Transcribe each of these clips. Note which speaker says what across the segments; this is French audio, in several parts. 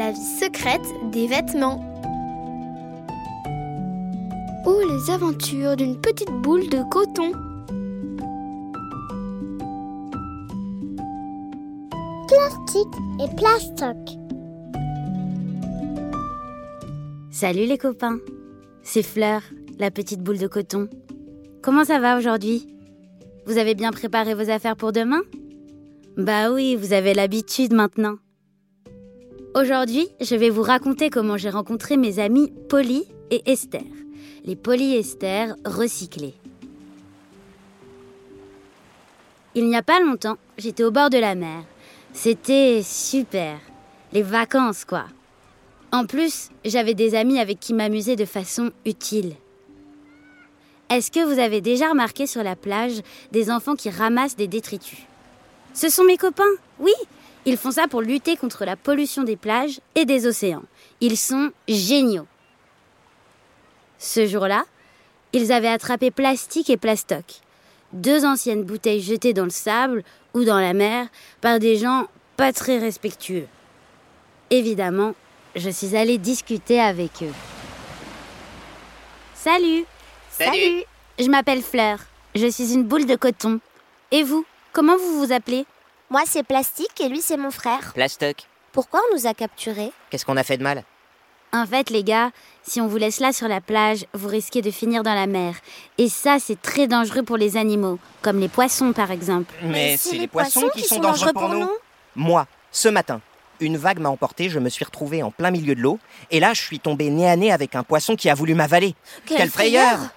Speaker 1: La vie secrète des vêtements. Ou les aventures d'une petite boule de coton.
Speaker 2: Plastique et plastoc.
Speaker 3: Salut les copains, c'est Fleur, la petite boule de coton. Comment ça va aujourd'hui? Vous avez bien préparé vos affaires pour demain? Bah oui, vous avez l'habitude maintenant. Aujourd'hui, je vais vous raconter comment j'ai rencontré mes amis Polly et Esther, les polyester recyclés. Il n'y a pas longtemps, j'étais au bord de la mer. C'était super. Les vacances, quoi. En plus, j'avais des amis avec qui m'amuser de façon utile. Est-ce que vous avez déjà remarqué sur la plage des enfants qui ramassent des détritus? Ce sont mes copains, oui, ils font ça pour lutter contre la pollution des plages et des océans. Ils sont géniaux. Ce jour-là, ils avaient attrapé plastique et plastoc, deux anciennes bouteilles jetées dans le sable ou dans la mer par des gens pas très respectueux. Évidemment, je suis allée discuter avec eux. Salut
Speaker 4: Salut,
Speaker 3: Je m'appelle Fleur. Je suis une boule de coton. Et vous Comment vous vous appelez?
Speaker 2: Moi, c'est plastique et lui, c'est mon frère.
Speaker 4: Plastoc,
Speaker 2: Pourquoi on nous a capturés?
Speaker 4: Qu'est-ce qu'on a fait de mal?
Speaker 3: En fait, les gars, si on vous laisse là sur la plage, vous risquez de finir dans la mer. Et ça, c'est très dangereux pour les animaux, comme les poissons par exemple.
Speaker 4: Mais c'est les poissons qui sont dangereux pour nous. Moi, ce matin, une vague m'a emporté, je me suis retrouvé en plein milieu de l'eau, et là je suis tombé nez à nez avec un poisson qui a voulu m'avaler.
Speaker 2: Quelle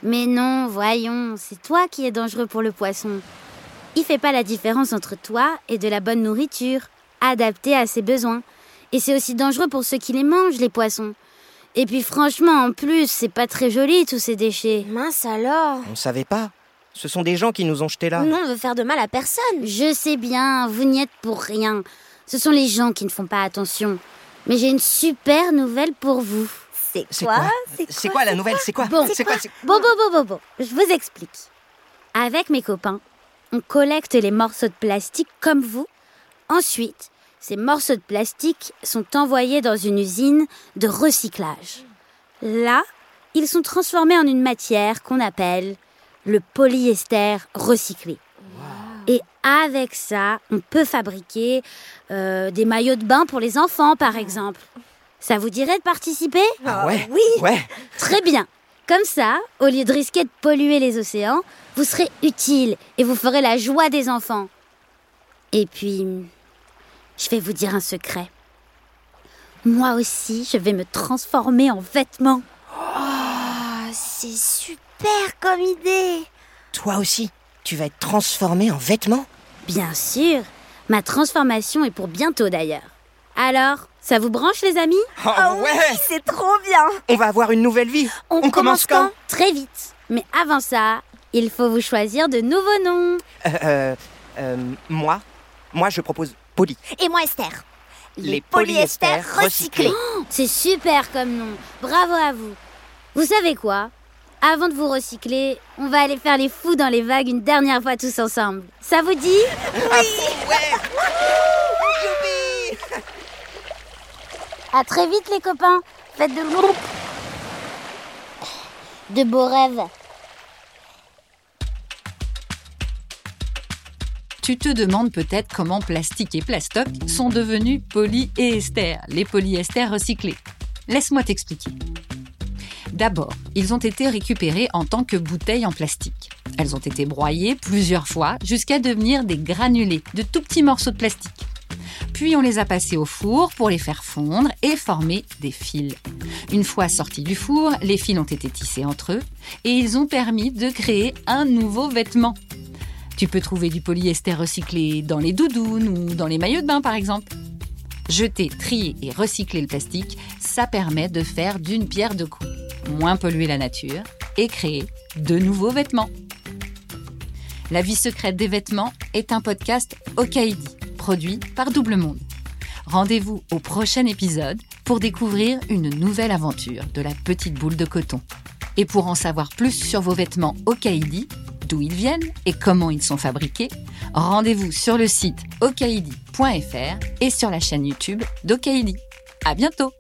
Speaker 3: Mais non, voyons, c'est toi qui es dangereux pour le poisson. Il fait pas la différence entre toi et de la bonne nourriture, adaptée à ses besoins. Et c'est aussi dangereux pour ceux qui les mangent, les poissons. Et puis franchement, en plus, c'est pas très joli tous ces déchets.
Speaker 2: Mince alors
Speaker 4: On savait pas. Ce sont des gens qui nous ont jetés là.
Speaker 2: Nous, on veut faire de mal à personne.
Speaker 3: Je sais bien, vous n'y êtes pour rien. Ce sont les gens qui ne font pas attention. Mais j'ai une super nouvelle pour vous.
Speaker 2: C'est
Speaker 4: C'est
Speaker 2: quoi
Speaker 4: quoi
Speaker 2: C'est
Speaker 4: quoi la nouvelle C'est quoi
Speaker 3: Bon.
Speaker 4: C'est quoi
Speaker 3: Bon, bon, bon, bon, bon, je vous explique. Avec mes copains, on collecte les morceaux de plastique comme vous. Ensuite, ces morceaux de plastique sont envoyés dans une usine de recyclage. Là, ils sont transformés en une matière qu'on appelle le polyester recyclé. Et avec ça, on peut fabriquer euh, des maillots de bain pour les enfants, par exemple. Ça vous dirait de participer?
Speaker 4: Ah ouais?
Speaker 2: Oui.
Speaker 4: Ouais.
Speaker 3: Très bien. Comme ça, au lieu de risquer de polluer les océans, vous serez utile et vous ferez la joie des enfants. Et puis, je vais vous dire un secret. Moi aussi, je vais me transformer en vêtements.
Speaker 2: Ah, c'est super comme idée.
Speaker 4: Toi aussi, tu vas être transformé en vêtements
Speaker 3: Bien sûr, ma transformation est pour bientôt d'ailleurs. Alors, ça vous branche les amis?
Speaker 4: Oh
Speaker 2: Ah oui, c'est trop bien.
Speaker 4: On va avoir une nouvelle vie
Speaker 2: On commence quand?
Speaker 3: Très vite. Mais avant ça, il faut vous choisir de nouveaux noms.
Speaker 4: Euh, euh, euh, moi Moi je propose Poly.
Speaker 2: Et moi, Esther.
Speaker 4: Les polyesters recyclés.
Speaker 3: C'est super comme nom. Bravo à vous. Vous savez quoi? Avant de vous recycler, on va aller faire les fous dans les vagues une dernière fois tous ensemble. Ça vous dit?
Speaker 4: À fond, ouais Youpi
Speaker 3: À très vite les copains. Faites de de beaux rêves.
Speaker 5: Tu te demandes peut-être comment plastique et plastoc sont devenus poly les polyesters recyclés. Laisse-moi t'expliquer. D'abord, ils ont été récupérés en tant que bouteilles en plastique. Elles ont été broyées plusieurs fois jusqu'à devenir des granulés, de tout petits morceaux de plastique. Puis on les a passés au four pour les faire fondre et former des fils. Une fois sortis du four, les fils ont été tissés entre eux et ils ont permis de créer un nouveau vêtement. Tu peux trouver du polyester recyclé dans les doudounes ou dans les maillots de bain par exemple. Jeter, trier et recycler le plastique, ça permet de faire d'une pierre deux coups. Moins polluer la nature et créer de nouveaux vêtements. La vie secrète des vêtements est un podcast Okaidi, produit par Double Monde. Rendez-vous au prochain épisode pour découvrir une nouvelle aventure de la petite boule de coton. Et pour en savoir plus sur vos vêtements Okaidi, d'où ils viennent et comment ils sont fabriqués, rendez-vous sur le site okaidi.fr et sur la chaîne YouTube d'Okaidi. À bientôt